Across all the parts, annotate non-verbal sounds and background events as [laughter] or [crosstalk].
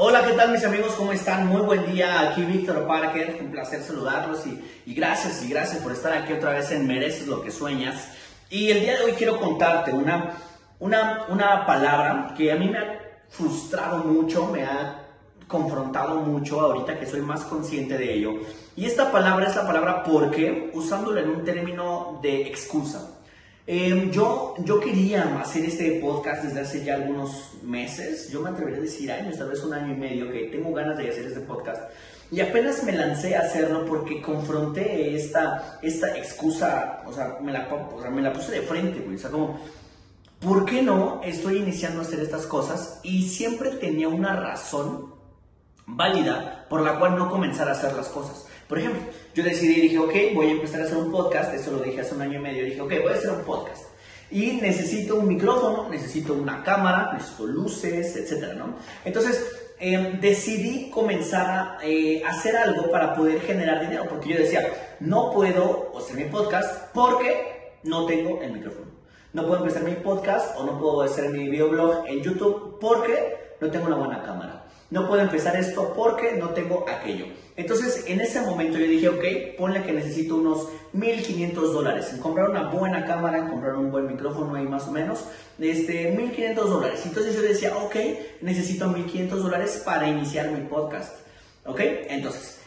Hola, ¿qué tal mis amigos? ¿Cómo están? Muy buen día. Aquí Víctor Parker. Un placer saludarlos y, gracias y gracias por estar aquí otra vez en Mereces lo que sueñas. Y el día de hoy quiero contarte una, una, una palabra que a mí me ha frustrado mucho, me ha confrontado mucho ahorita que soy más consciente de ello. Y esta palabra es la palabra porque, usándola en un término de excusa. Eh, yo, yo quería hacer este podcast desde hace ya algunos meses, yo me atrevería a decir años, tal vez un año y medio, que tengo ganas de hacer este podcast. Y apenas me lancé a hacerlo porque confronté esta, esta excusa, o sea, me la, o sea, me la puse de frente, güey. O sea, como, ¿por qué no estoy iniciando a hacer estas cosas? Y siempre tenía una razón válida por la cual no comenzar a hacer las cosas. Por ejemplo, yo decidí dije, ok, voy a empezar a hacer un podcast, eso lo dije hace un año y medio, dije, ok, voy a hacer un podcast. Y necesito un micrófono, necesito una cámara, necesito luces, etcétera, ¿no? Entonces, eh, decidí comenzar a eh, hacer algo para poder generar dinero, porque yo decía, no puedo hacer mi podcast porque no tengo el micrófono. No puedo empezar mi podcast o no puedo hacer mi videoblog en YouTube porque no tengo una buena cámara no puedo empezar esto porque no tengo aquello. Entonces, en ese momento yo dije, ok, ponle que necesito unos 1.500 dólares comprar una buena cámara, comprar un buen micrófono ahí más o menos, este, 1.500 dólares. Entonces yo decía, ok, necesito 1.500 dólares para iniciar mi podcast. ¿Ok? Entonces,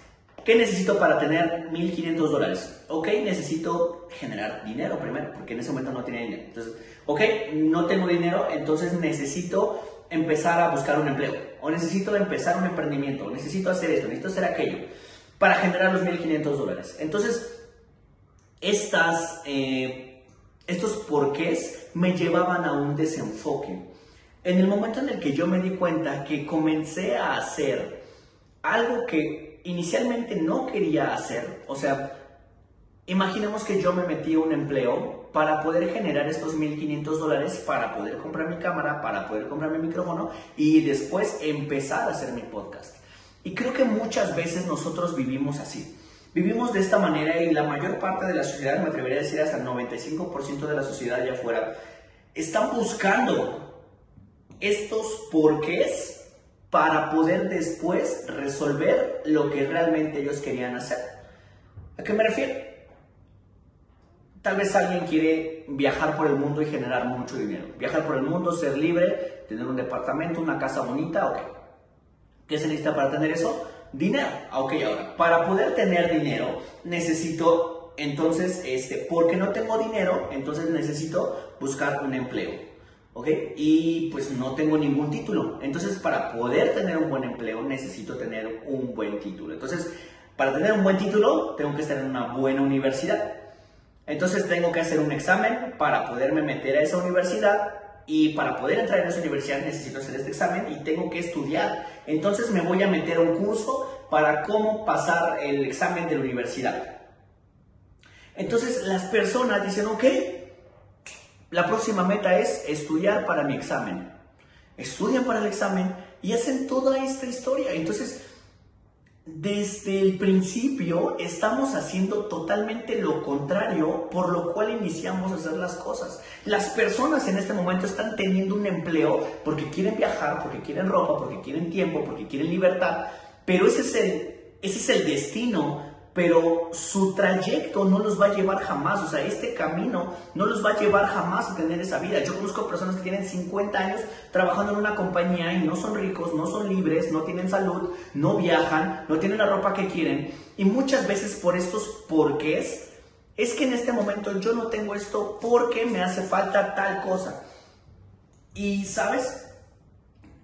¿qué necesito para tener 1.500 dólares? Ok, necesito generar dinero primero, porque en ese momento no tenía dinero. Entonces, ok, no tengo dinero, entonces necesito empezar a buscar un empleo, o necesito empezar un emprendimiento, o necesito hacer esto, necesito hacer aquello, para generar los 1.500 dólares. Entonces, estas, eh, estos porqués me llevaban a un desenfoque. En el momento en el que yo me di cuenta que comencé a hacer algo que inicialmente no quería hacer, o sea, imaginemos que yo me metí a un empleo para poder generar estos 1.500 dólares para poder comprar mi cámara, para poder comprar mi micrófono y después empezar a hacer mi podcast. Y creo que muchas veces nosotros vivimos así. Vivimos de esta manera y la mayor parte de la sociedad, me atrevería a decir hasta el 95% de la sociedad allá afuera, están buscando estos porqués para poder después resolver lo que realmente ellos querían hacer. ¿A qué me refiero? Tal vez alguien quiere viajar por el mundo y generar mucho dinero. Viajar por el mundo, ser libre, tener un departamento, una casa bonita, ok. ¿Qué se necesita para tener eso? Dinero. Ah, ok, ahora, para poder tener dinero necesito, entonces, este, porque no tengo dinero, entonces necesito buscar un empleo. ¿ok? Y pues no tengo ningún título. Entonces, para poder tener un buen empleo, necesito tener un buen título. Entonces, para tener un buen título, tengo que estar en una buena universidad. Entonces tengo que hacer un examen para poderme meter a esa universidad y para poder entrar en esa universidad necesito hacer este examen y tengo que estudiar. Entonces me voy a meter a un curso para cómo pasar el examen de la universidad. Entonces las personas dicen, ok, la próxima meta es estudiar para mi examen. Estudian para el examen y hacen toda esta historia. Entonces desde el principio estamos haciendo totalmente lo contrario por lo cual iniciamos a hacer las cosas. Las personas en este momento están teniendo un empleo porque quieren viajar, porque quieren ropa, porque quieren tiempo, porque quieren libertad, pero ese es el, ese es el destino pero su trayecto no los va a llevar jamás, o sea, este camino no los va a llevar jamás a tener esa vida. Yo conozco personas que tienen 50 años trabajando en una compañía y no son ricos, no son libres, no tienen salud, no viajan, no tienen la ropa que quieren. Y muchas veces por estos porqués, es que en este momento yo no tengo esto porque me hace falta tal cosa. Y, ¿sabes?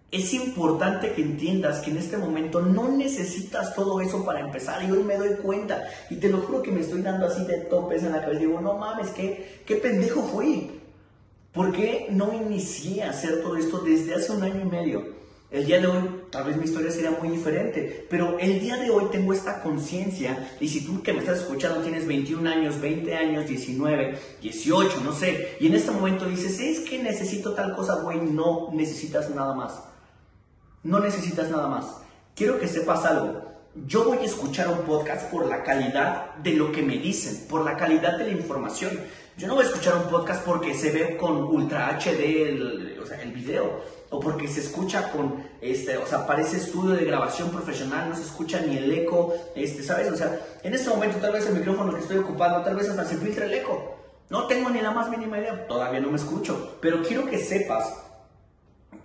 Es importante que entiendas que en este momento no necesitas todo eso para empezar. Y hoy me doy cuenta y te lo juro que me estoy dando así de topes en la cabeza. Digo, no mames, ¿qué, qué pendejo fui? ¿Por qué no inicié a hacer todo esto desde hace un año y medio? El día de hoy tal vez mi historia sería muy diferente, pero el día de hoy tengo esta conciencia y si tú que me estás escuchando tienes 21 años, 20 años, 19, 18, no sé, y en este momento dices, es que necesito tal cosa, güey, no necesitas nada más. No necesitas nada más. Quiero que sepas algo. Yo voy a escuchar un podcast por la calidad de lo que me dicen, por la calidad de la información. Yo no voy a escuchar un podcast porque se ve con Ultra HD el, o sea, el video. o porque se escucha con, este, o sea, parece estudio de grabación profesional, no se escucha ni el eco, este, ¿sabes? O sea, en este momento tal vez el micrófono que estoy ocupando, tal vez hasta se filtra el eco. No tengo ni la más mínima idea, todavía no me escucho, pero quiero que sepas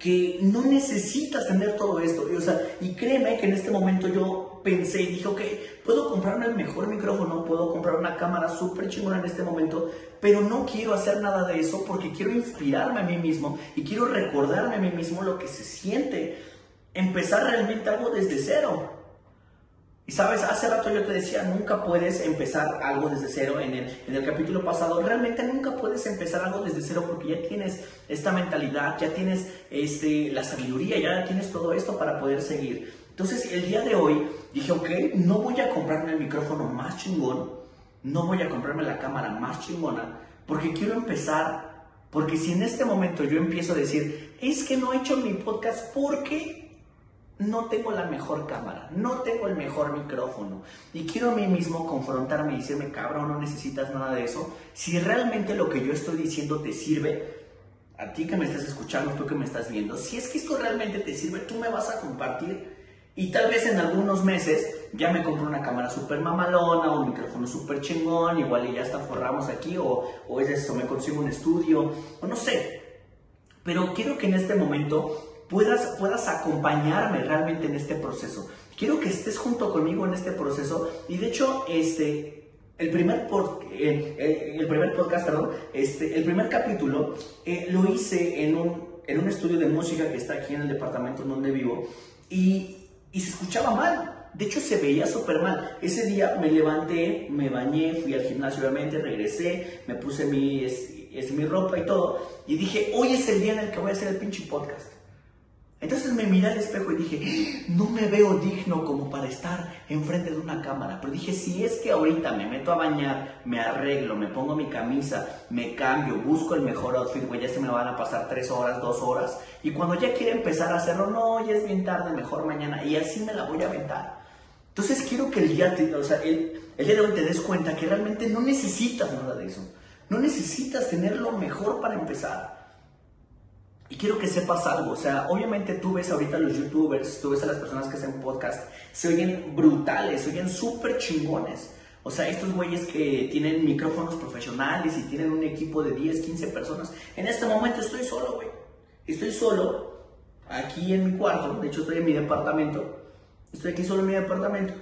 que no necesitas tener todo esto. Y, o sea, y créeme que en este momento yo pensé y dije, ok, puedo comprarme el mejor micrófono, puedo comprar una cámara súper chingona en este momento, pero no quiero hacer nada de eso porque quiero inspirarme a mí mismo y quiero recordarme a mí mismo lo que se siente empezar realmente algo desde cero. Y sabes, hace rato yo te decía, nunca puedes empezar algo desde cero. En el, en el capítulo pasado, realmente nunca puedes empezar algo desde cero porque ya tienes esta mentalidad, ya tienes este, la sabiduría, ya tienes todo esto para poder seguir. Entonces, el día de hoy dije, ok, no voy a comprarme el micrófono más chingón, no voy a comprarme la cámara más chingona, porque quiero empezar. Porque si en este momento yo empiezo a decir, es que no he hecho mi podcast porque no tengo la mejor cámara, no tengo el mejor micrófono y quiero a mí mismo confrontarme y decirme, cabrón, no necesitas nada de eso. Si realmente lo que yo estoy diciendo te sirve, a ti que me estás escuchando, tú que me estás viendo, si es que esto realmente te sirve, tú me vas a compartir y tal vez en algunos meses ya me compro una cámara súper mamalona, un micrófono súper chingón, igual y ya hasta forramos aquí o, o es eso, me consigo un estudio o no sé. Pero quiero que en este momento puedas, puedas acompañarme realmente en este proceso. Quiero que estés junto conmigo en este proceso y de hecho, este, el primer, eh, eh, el primer podcast, perdón, este, el primer capítulo eh, lo hice en un, en un estudio de música que está aquí en el departamento donde vivo y, y se escuchaba mal. De hecho, se veía súper mal. Ese día me levanté, me bañé, fui al gimnasio obviamente, regresé, me puse mi, es, mi ropa y todo. Y dije, hoy es el día en el que voy a hacer el pinche podcast. Entonces me miré al espejo y dije, no me veo digno como para estar enfrente de una cámara. Pero dije, si es que ahorita me meto a bañar, me arreglo, me pongo mi camisa, me cambio, busco el mejor outfit, güey, ya se me van a pasar tres horas, dos horas. Y cuando ya quiera empezar a hacerlo, no, ya es bien tarde, mejor mañana. Y así me la voy a aventar. Entonces quiero que el día, o sea, el día de hoy te des cuenta que realmente no necesitas nada de eso. No necesitas tener lo mejor para empezar. Y quiero que sepas algo, o sea, obviamente tú ves ahorita los youtubers, tú ves a las personas que hacen podcast, se oyen brutales, se oyen súper chingones. O sea, estos güeyes que tienen micrófonos profesionales y tienen un equipo de 10, 15 personas. En este momento estoy solo, güey. Estoy solo, aquí en mi cuarto, de hecho estoy en mi departamento. Estoy aquí solo en mi departamento.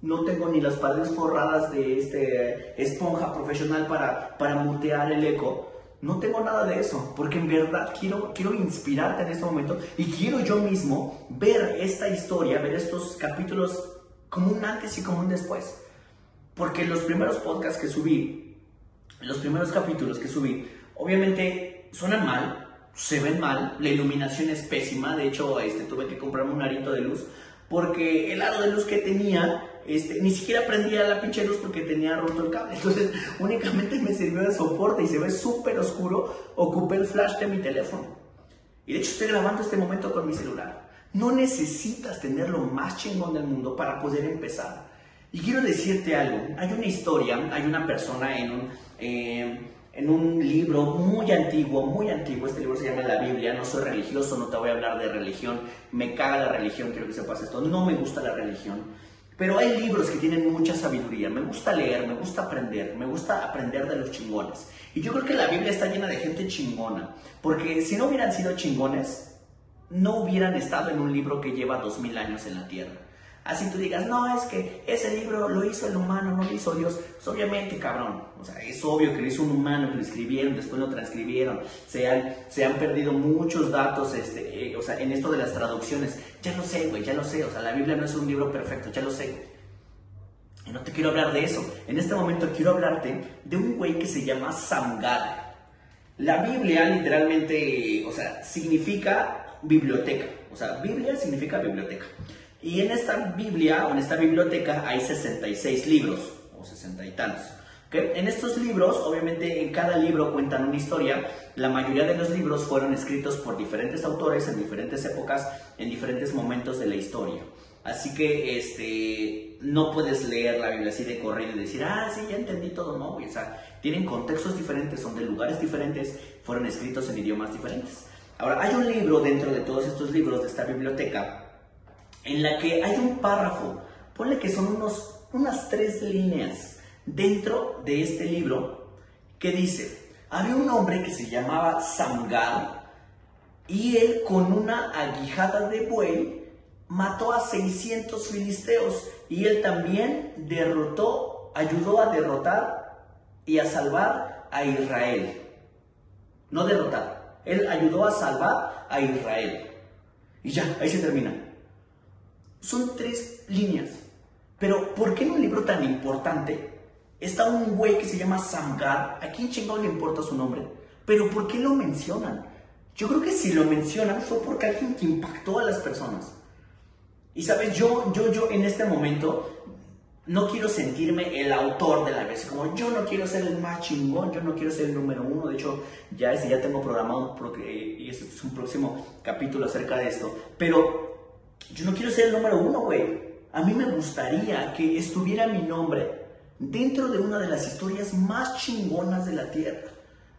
No tengo ni las paredes forradas de este esponja profesional para, para mutear el eco. No tengo nada de eso, porque en verdad quiero, quiero inspirarte en este momento y quiero yo mismo ver esta historia, ver estos capítulos como un antes y como un después. Porque los primeros podcasts que subí, los primeros capítulos que subí, obviamente suenan mal, se ven mal, la iluminación es pésima, de hecho este, tuve que comprarme un arito de luz, porque el aro de luz que tenía este, ni siquiera prendía la pinche luz porque tenía roto el cable. Entonces, [laughs] únicamente me sirvió de soporte y se ve súper oscuro. Ocupé el flash de mi teléfono. Y de hecho, estoy grabando este momento con mi celular. No necesitas tener lo más chingón del mundo para poder empezar. Y quiero decirte algo. Hay una historia, hay una persona en un, eh, en un libro muy antiguo, muy antiguo. Este libro se llama La Biblia. No soy religioso, no te voy a hablar de religión. Me caga la religión, quiero que sepas esto. No me gusta la religión. Pero hay libros que tienen mucha sabiduría. Me gusta leer, me gusta aprender, me gusta aprender de los chingones. Y yo creo que la Biblia está llena de gente chingona. Porque si no hubieran sido chingones, no hubieran estado en un libro que lleva dos mil años en la tierra. Así tú digas, no, es que ese libro lo hizo el humano, no lo hizo Dios. Obviamente, cabrón. O sea, es obvio que lo hizo un humano, que lo escribieron, después lo transcribieron. Se han, se han perdido muchos datos este, eh, o sea, en esto de las traducciones. Ya lo sé, güey, ya lo sé. O sea, la Biblia no es un libro perfecto, ya lo sé. Y no te quiero hablar de eso. En este momento quiero hablarte de un güey que se llama Samgar. La Biblia literalmente, o sea, significa biblioteca. O sea, Biblia significa biblioteca. Y en esta Biblia o en esta biblioteca hay 66 libros, o 60 y tantos. En estos libros, obviamente en cada libro cuentan una historia. La mayoría de los libros fueron escritos por diferentes autores en diferentes épocas, en diferentes momentos de la historia. Así que este, no puedes leer la Biblia así de corrido y decir, ah, sí, ya entendí todo, no, O sea, tienen contextos diferentes, son de lugares diferentes, fueron escritos en idiomas diferentes. Ahora, hay un libro dentro de todos estos libros de esta biblioteca en la que hay un párrafo, ponle que son unos, unas tres líneas dentro de este libro que dice, había un hombre que se llamaba Samgar y él con una aguijada de buey mató a 600 filisteos y él también derrotó, ayudó a derrotar y a salvar a Israel. No derrotar, él ayudó a salvar a Israel. Y ya, ahí se termina. Son tres líneas. Pero ¿por qué en un libro tan importante está un güey que se llama Samgar? ¿A quién chingón le importa su nombre? Pero ¿por qué lo mencionan? Yo creo que si lo mencionan fue porque alguien que impactó a las personas. Y sabes, yo, yo, yo en este momento no quiero sentirme el autor de la vez, como yo no quiero ser el más chingón, yo no quiero ser el número uno, de hecho ya ya tengo programado y este es un próximo capítulo acerca de esto, pero yo no quiero ser el número uno, güey. A mí me gustaría que estuviera mi nombre dentro de una de las historias más chingonas de la Tierra.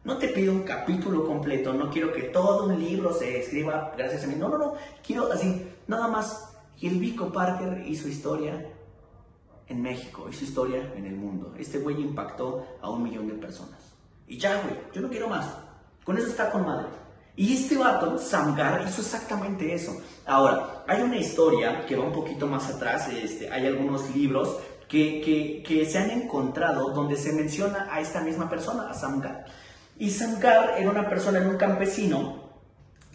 No te pido un capítulo completo, no quiero que todo un libro se escriba gracias a mí, no, no, no, quiero así, nada más. El Vico Parker y su historia en México y su historia en el mundo. Este güey impactó a un millón de personas. Y ya, güey, yo no quiero más. Con eso está con madre. Y este vato, Samgar, hizo exactamente eso. Ahora, hay una historia que va un poquito más atrás, este, hay algunos libros que, que, se han encontrado donde se menciona a esta misma persona, a Samgar. Y Samgar era una persona, era un campesino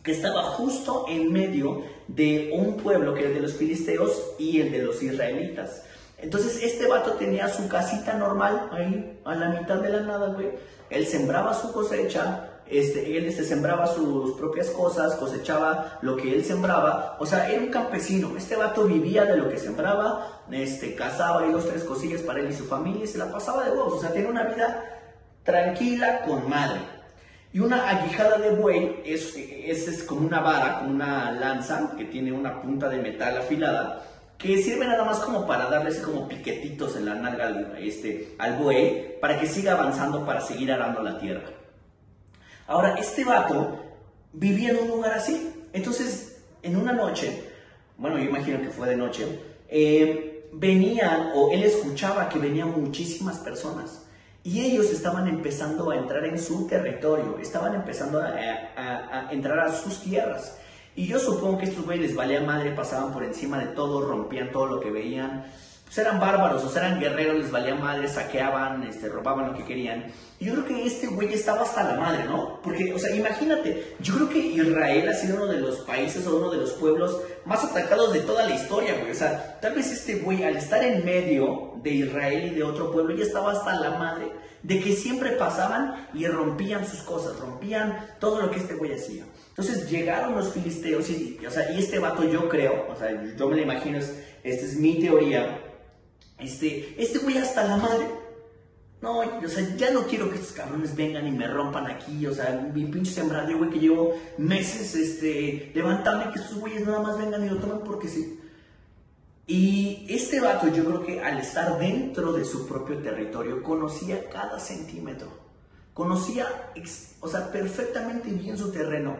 que estaba justo en medio de un pueblo que era el de los filisteos y el de los israelitas. Entonces este vato tenía su casita normal ahí a la mitad de la nada, güey. Él sembraba su cosecha, este, él se sembraba sus propias cosas, cosechaba lo que él sembraba. O sea, era un campesino. Este vato vivía de lo que sembraba, este, cazaba y dos, tres cosillas para él y su familia y se la pasaba de vos. O sea, tenía una vida tranquila con madre. Y una aguijada de buey es, como una vara, como una lanza que tiene una punta de metal afilada que sirve nada más como para darle como piquetitos en la nalga al, este, al buey para que siga avanzando para seguir arando la tierra. Ahora, este vato vivía en un lugar así. Entonces, en una noche, bueno, yo imagino que fue de noche, eh, venían o él escuchaba que venían muchísimas personas. Y ellos estaban empezando a entrar en su territorio, estaban empezando a, entrar a sus tierras. Y yo supongo que estos güeyes les valía madre, pasaban por encima de todo, rompían todo lo que veían. Pues eran bárbaros, o sea, eran guerreros, les valía madre, saqueaban, este, robaban lo que querían. Y yo creo que este güey estaba hasta la madre, ¿no? Porque, o sea, imagínate, yo creo que Israel ha sido uno de los países o uno de los pueblos más atacados de toda la historia, güey. O sea, tal vez este güey, al estar en medio de Israel y de otro pueblo, ya estaba hasta la madre de que siempre pasaban y rompían sus cosas, rompían todo lo que este güey hacía. Entonces llegaron los filisteos y, o sea, y este vato yo creo, o sea, yo me lo imagino, esta es mi teoría, este, este güey hasta la madre. No, o sea, ya no quiero que estos cabrones vengan y me rompan aquí, o sea, mi pinche sembradío, güey, que llevo meses, este, levantarme, que estos güeyes nada más vengan y lo tomen porque sí. Y este vato, yo creo que al estar dentro de su propio territorio, conocía cada centímetro, conocía, o sea, perfectamente bien su terreno.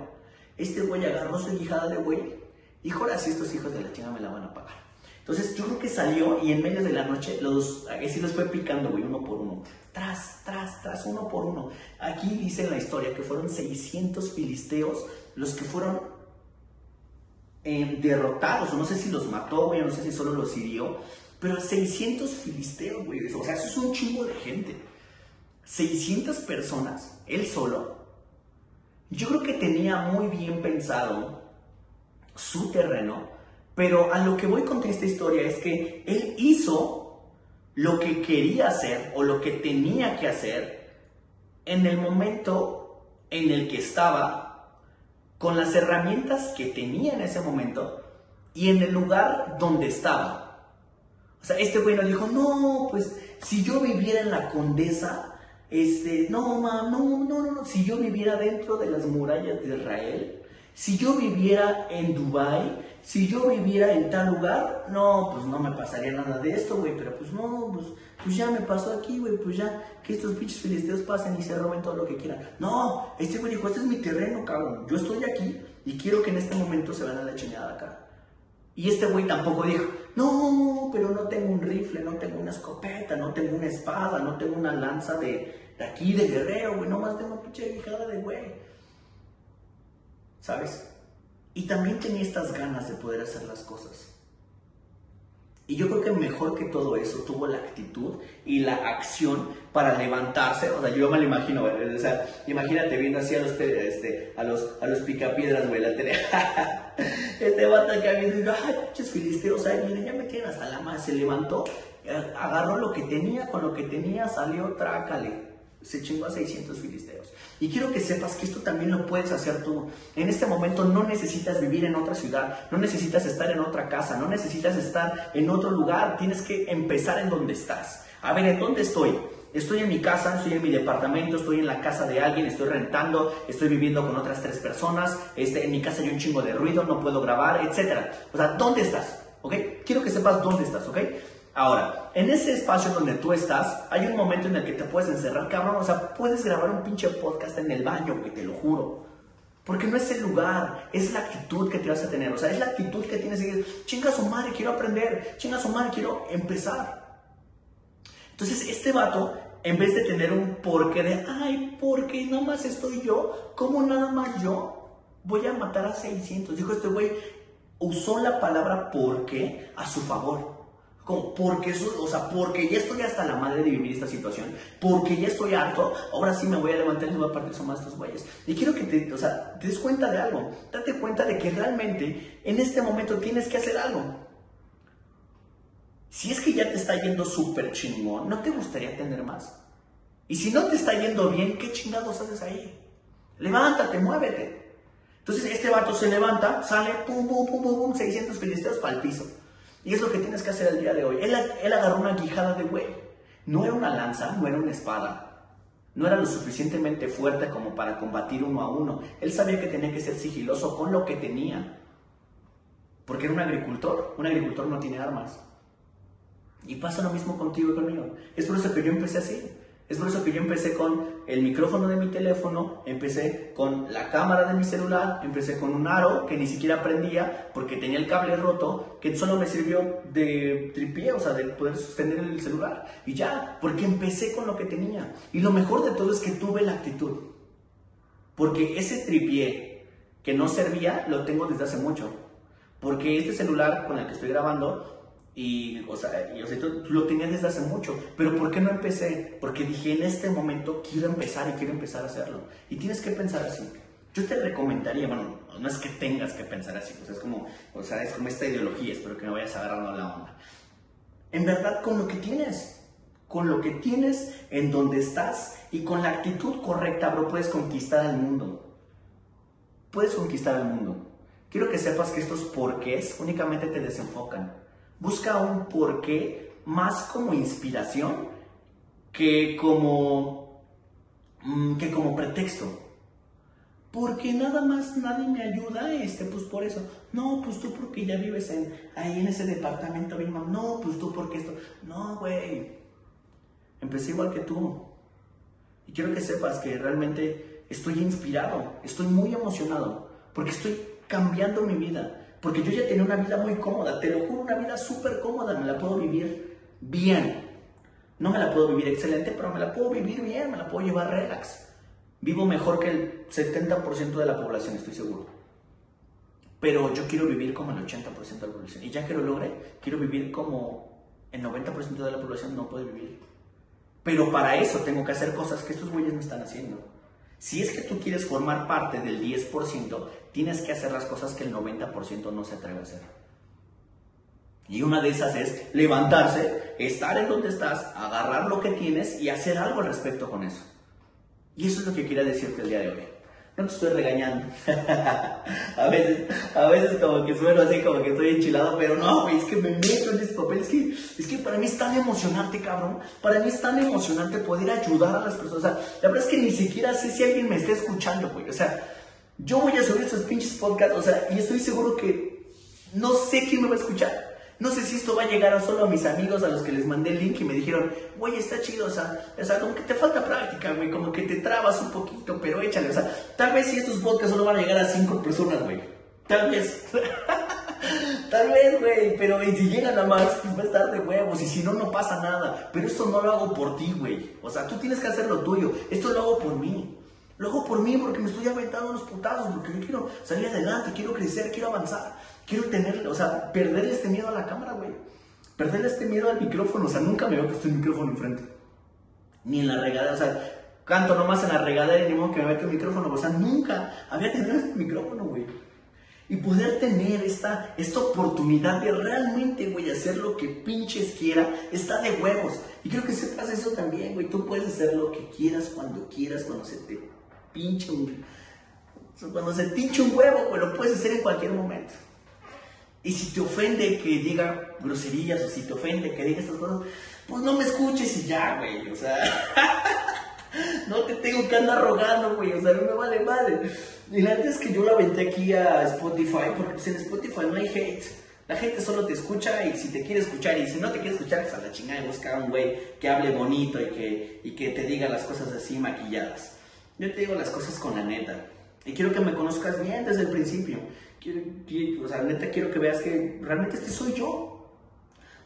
Este güey agarró su hijada de güey. Dijo, ahora sí, estos hijos de la china me la van a pagar. Entonces yo creo que salió y en medio de la noche los, así los fue picando, güey, uno por uno. Tras, tras, tras, uno por uno. Aquí dice en la historia que fueron 600 filisteos los que fueron eh, derrotados. No sé si los mató, güey, no sé si solo los hirió. Pero 600 filisteos, güey. O sea, eso es un chingo de gente. 600 personas, él solo, yo creo que tenía muy bien pensado su terreno, pero a lo que voy con esta historia es que él hizo lo que quería hacer o lo que tenía que hacer en el momento en el que estaba, con las herramientas que tenía en ese momento y en el lugar donde estaba. O sea, este güey no dijo, no, pues si yo viviera en la condesa, este, no, no, no, no, no, si yo viviera dentro de las murallas de Israel, Si yo viviera en Dubai, si yo viviera en tal lugar, no, pues no me pasaría nada de esto, güey, pero pues no, pues, pues ya me pasó aquí, güey, pues ya, que estos pinches filisteos pasen y se roben todo lo que quieran. No, este güey dijo, este es mi terreno, cabrón, yo estoy aquí y quiero que en este momento se vayan a la chingada acá. Y este güey tampoco dijo, no, pero no tengo un rifle, no tengo una escopeta, no tengo una espada, no tengo una lanza de, de aquí, de guerrero, güey, nomás tengo pinche guijada de güey. ¿Sabes? Y también tenía estas ganas de poder hacer las cosas. Y yo creo que mejor que todo eso tuvo la actitud y la acción para levantarse. O sea, yo me lo imagino, O sea, imagínate viendo así a los, este, a los, a los picapiedras, güey, la tele. [laughs] este vato acá viendo, digo, ay, pinches filisteos, ay, miren, ya me tienen hasta la más. Se levantó, agarró lo que tenía, con lo que tenía salió, trácale se chingó a 600 filisteos. Y quiero que sepas que esto también lo puedes hacer tú. En este momento no necesitas vivir en otra ciudad, no necesitas estar en otra casa, no necesitas estar en otro lugar, tienes que empezar en donde estás. A ver, ¿en dónde estoy? Estoy en mi casa, estoy en mi departamento, estoy en la casa de alguien, estoy rentando, estoy viviendo con otras tres personas, este, en mi casa hay un chingo de ruido, no puedo grabar, etc. O sea, ¿dónde estás? ¿Ok? Quiero que sepas dónde estás, ¿ok? Ahora, en ese espacio donde tú estás, hay un momento en el que te puedes encerrar, cabrón. O sea, puedes grabar un pinche podcast en el baño, que te lo juro. Porque no es el lugar, es la actitud que te vas a tener. O sea, es la actitud que tienes que decir, chinga su madre, quiero aprender, chinga su madre, quiero empezar. Entonces, este vato, en vez de tener un porqué de, ay, porque nada más estoy yo, ¿cómo nada más yo voy a matar a 600? Dijo este güey, usó la palabra porque a su favor porque eso, o sea, porque ya estoy hasta la madre de vivir esta situación, porque ya estoy harto, ahora sí me voy a levantar y voy a partir más estos güeyes. Y quiero que te, o sea, te des cuenta de algo, date cuenta de que realmente en este momento tienes que hacer algo. Si es que ya te está yendo súper chingón, ¿no te gustaría tener más? Y si no te está yendo bien, ¿qué chingados haces ahí? Levántate, muévete. Entonces este vato se levanta, sale, pum, pum, pum, pum, pum 600 filisteos para el piso. Y es lo que tienes que hacer el día de hoy. Él, él agarró una guijada de güey. No era una lanza, no era una espada. No era lo suficientemente fuerte como para combatir uno a uno. Él sabía que tenía que ser sigiloso con lo que tenía. Porque era un agricultor. Un agricultor no tiene armas. Y pasa lo mismo contigo y conmigo. Es por eso que yo empecé así. Es por eso que yo empecé con el micrófono de mi teléfono, empecé con la cámara de mi celular, empecé con un aro que ni siquiera prendía porque tenía el cable roto, que solo me sirvió de tripié, o sea, de poder sostener el celular. Y ya, porque empecé con lo que tenía. Y lo mejor de todo es que tuve la actitud. Porque ese tripié que no servía lo tengo desde hace mucho. Porque este celular con el que estoy grabando y, o sea, y, o sea, lo tenía desde hace mucho. Pero ¿por qué no empecé? Porque dije, en este momento quiero empezar y quiero empezar a hacerlo. Y tienes que pensar así. Yo te recomendaría, bueno, no es que tengas que pensar así, sea, es como, o sea, es como esta ideología, espero que no vayas agarrando la onda. En verdad, con lo que tienes, con lo que tienes en donde estás y con la actitud correcta, bro, puedes conquistar al mundo. Puedes conquistar al mundo. Quiero que sepas que estos porqués únicamente te desenfocan. Busca un porqué más como inspiración que como, mm, que como pretexto. Porque nada más nadie me ayuda, este, pues por eso. No, pues tú porque ya vives en, ahí en ese departamento bien No, pues tú porque esto. No, güey. Empecé igual que tú. Y quiero que sepas que realmente estoy inspirado, estoy muy emocionado, porque estoy cambiando mi vida. Porque yo ya tenía una vida muy cómoda, te lo juro, una vida súper cómoda, me la puedo vivir bien. No me la puedo vivir excelente, pero me la puedo vivir bien, me la puedo llevar relax. Vivo mejor que el 70% de la población, estoy seguro. Pero yo quiero vivir como el 80% de la población. Y ya que lo logre, quiero vivir como el 90% de la población no puede vivir. Pero para eso tengo que hacer cosas que estos güeyes me están haciendo. Si es que tú quieres formar parte del 10%, tienes que hacer las cosas que el 90% no se atreve a hacer. Y una de esas es levantarse, estar en donde estás, agarrar lo que tienes y hacer algo al respecto con eso. Y eso es lo que quería decirte el día de hoy. No te estoy regañando. [laughs] a veces, a veces como que sueno así, como que estoy enchilado, pero no, es que me meto en ese papel. Es que, es que para mí es tan emocionante, cabrón. Para mí es tan emocionante poder ayudar a las personas. O sea, la verdad es que ni siquiera sé si alguien me está escuchando, güey. O sea, Yo voy a subir estos pinches podcasts, o sea, y estoy seguro que no sé quién me va a escuchar. No sé si esto va a llegar a solo a mis amigos a los que les mandé el link y me dijeron, güey, está chido, o sea, o sea, como que te falta práctica, güey, como que te trabas un poquito, pero échale, o sea, tal vez si estos podcasts solo van a llegar a cinco personas, güey. Tal vez. [laughs] Tal vez, güey, pero si llegan a más, pues va a estar de huevos. Y si no, no pasa nada. Pero esto no lo hago por ti, güey. O sea, tú tienes que hacer lo tuyo. Esto lo hago por mí. Lo hago por mí porque me estoy aventando unos putazos. Porque yo quiero salir adelante, quiero crecer, quiero avanzar. Quiero tener, o sea, perderle este miedo a la cámara, güey. Perderle este miedo al micrófono. O sea, nunca me veo que estoy el micrófono enfrente. Ni en la regadera. O sea, canto nomás en la regadera y ni modo que me meta el micrófono. O sea, nunca había tenido este micrófono, güey y poder tener esta, esta oportunidad de realmente, güey, hacer lo que pinches quiera, está de huevos. Y creo que sepas eso también, güey. Tú puedes hacer lo que quieras cuando quieras, cuando se te pinche un... Cuando se pinche un huevo, güey, lo puedes hacer en cualquier momento. Y si te ofende que diga groserías o si te ofende que diga estas cosas, pues no me escuches y ya, güey. O sea, [laughs] no te tengo que andar rogando, güey. O sea, no me vale madre. Y la verdad es que yo la aventé aquí a Spotify, porque pues en Spotify no hay hate. La gente solo te escucha y si te quiere escuchar y si no te quiere escuchar, pues a la chingada y busca a un güey que hable bonito y que, y que te diga las cosas así maquilladas. Yo te digo las cosas con la neta. Y quiero que me conozcas bien desde el principio. Quiero, o sea, neta quiero que veas que realmente este soy yo.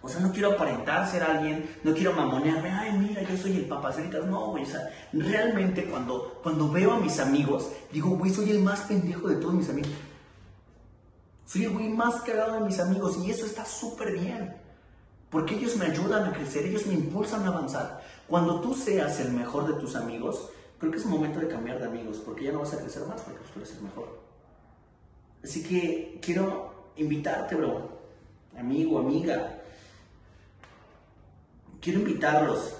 O sea, no quiero aparentar ser alguien, no quiero mamonearme, ay, mira, yo soy el papaceritas. No, güey, o sea, realmente cuando, cuando veo a mis amigos, digo, güey, soy el más pendejo de todos mis amigos. Soy el güey más cagado de mis amigos y eso está súper bien. Porque ellos me ayudan a crecer, ellos me impulsan a avanzar. Cuando tú seas el mejor de tus amigos, creo que es momento de cambiar de amigos, porque ya no vas a crecer más, porque tú eres el mejor. Así que quiero invitarte, bro, amigo, amiga, quiero invitarlos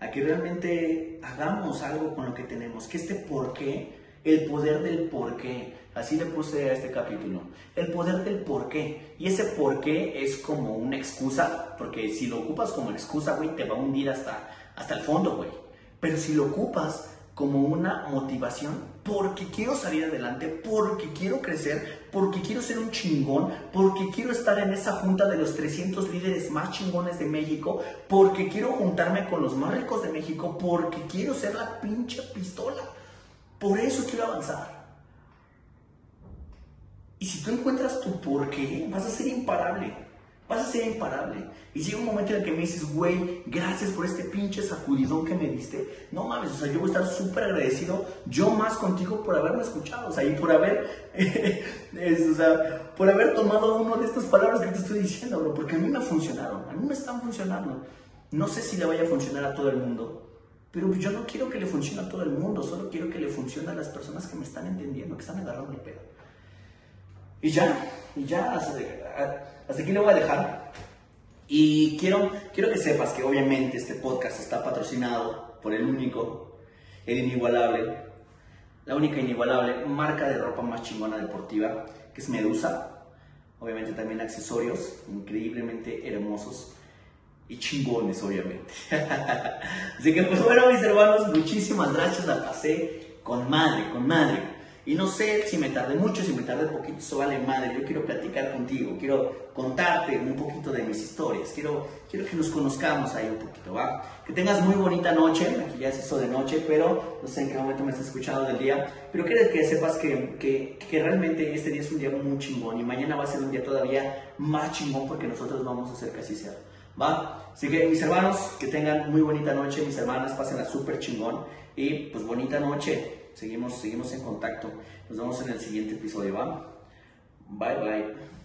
a que realmente hagamos algo con lo que tenemos, que este por qué, el poder del por qué, así le puse a este capítulo, el poder del por qué. Y ese por qué es como una excusa, porque si lo ocupas como excusa, güey, te va a hundir hasta, hasta el fondo, güey. Pero si lo ocupas como una motivación porque quiero salir adelante, porque quiero crecer, porque quiero ser un chingón, porque quiero estar en esa junta de los 300 líderes más chingones de México, porque quiero juntarme con los más ricos de México, porque quiero ser la pinche pistola. Por eso quiero avanzar. Y si tú encuentras tu por qué, vas a ser imparable vas a ser imparable. Y llega un momento en el que me dices, güey, gracias por este pinche sacudidón que me diste. No mames, o sea, yo voy a estar súper agradecido, yo más contigo por haberme escuchado, o sea, y por haber, [laughs] o sea, por haber tomado uno de estas palabras que te estoy diciendo, bro, porque a mí me funcionaron, a mí me están funcionando. No sé si le vaya a funcionar a todo el mundo, pero yo no quiero que le funcione a todo el mundo, solo quiero que le funcione a las personas que me están entendiendo, que están agarrando el pedo. Y ya, y ya, hasta, aquí lo voy a dejar. Y quiero, quiero que sepas que obviamente este podcast está patrocinado por el único, el inigualable, la única inigualable marca de ropa más chingona deportiva, que es Medusa. Obviamente también accesorios increíblemente hermosos y chingones, obviamente. [laughs] Así que pues bueno, mis hermanos, muchísimas gracias, la pasé con madre, con madre. Y no sé si me tardé mucho, si me tardé poquito, eso vale madre. Yo quiero platicar contigo, quiero contarte un poquito de mis historias, quiero, quiero que nos conozcamos ahí un poquito, ¿va? Que tengas muy bonita noche, aquí ya se hizo de noche, pero no sé en qué momento me estás escuchando del día, pero quiero que sepas que, que, que realmente este día es un día muy chingón y mañana va a ser un día todavía más chingón porque nosotros vamos a hacer así sea. ¿Va? Así que mis hermanos, que tengan muy bonita noche, mis hermanas, pásenla súper chingón y pues bonita noche. Seguimos, seguimos en contacto. Nos vemos en el siguiente episodio, ¿va? Bye bye.